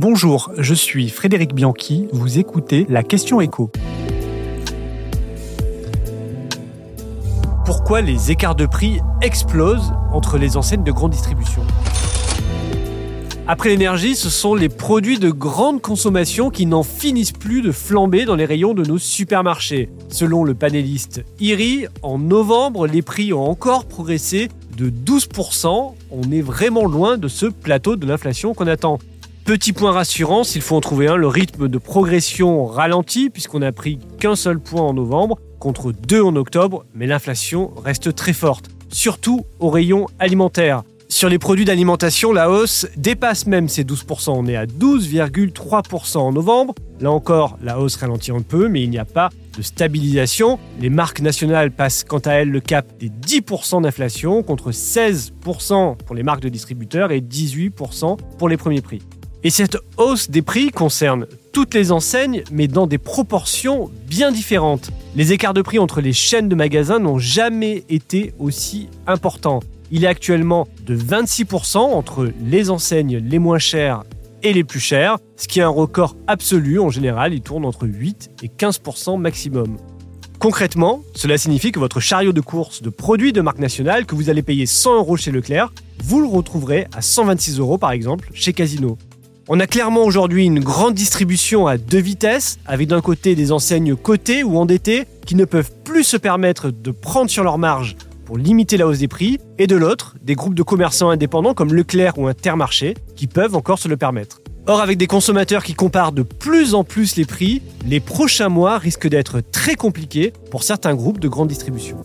Bonjour, je suis Frédéric Bianchi, vous écoutez la question écho. Pourquoi les écarts de prix explosent entre les enseignes de grande distribution? Après l'énergie, ce sont les produits de grande consommation qui n'en finissent plus de flamber dans les rayons de nos supermarchés. Selon le panéliste IRI, en novembre, les prix ont encore progressé de 12%. On est vraiment loin de ce plateau de l'inflation qu'on attend. Petit point rassurant, s'il faut en trouver un, le rythme de progression ralentit puisqu'on n'a pris qu'un seul point en novembre contre deux en octobre, mais l'inflation reste très forte, surtout au rayon alimentaire. Sur les produits d'alimentation, la hausse dépasse même ces 12%. On est à 12,3% en novembre. Là encore, la hausse ralentit un peu, mais il n'y a pas de stabilisation. Les marques nationales passent quant à elles le cap des 10% d'inflation contre 16% pour les marques de distributeurs et 18% pour les premiers prix. Et cette hausse des prix concerne toutes les enseignes, mais dans des proportions bien différentes. Les écarts de prix entre les chaînes de magasins n'ont jamais été aussi importants. Il est actuellement de 26% entre les enseignes les moins chères et les plus chères, ce qui est un record absolu. En général, il tourne entre 8 et 15% maximum. Concrètement, cela signifie que votre chariot de course de produits de marque nationale que vous allez payer 100 euros chez Leclerc, vous le retrouverez à 126 euros par exemple chez Casino. On a clairement aujourd'hui une grande distribution à deux vitesses, avec d'un côté des enseignes cotées ou endettées qui ne peuvent plus se permettre de prendre sur leur marge pour limiter la hausse des prix, et de l'autre, des groupes de commerçants indépendants comme Leclerc ou Intermarché qui peuvent encore se le permettre. Or, avec des consommateurs qui comparent de plus en plus les prix, les prochains mois risquent d'être très compliqués pour certains groupes de grande distribution.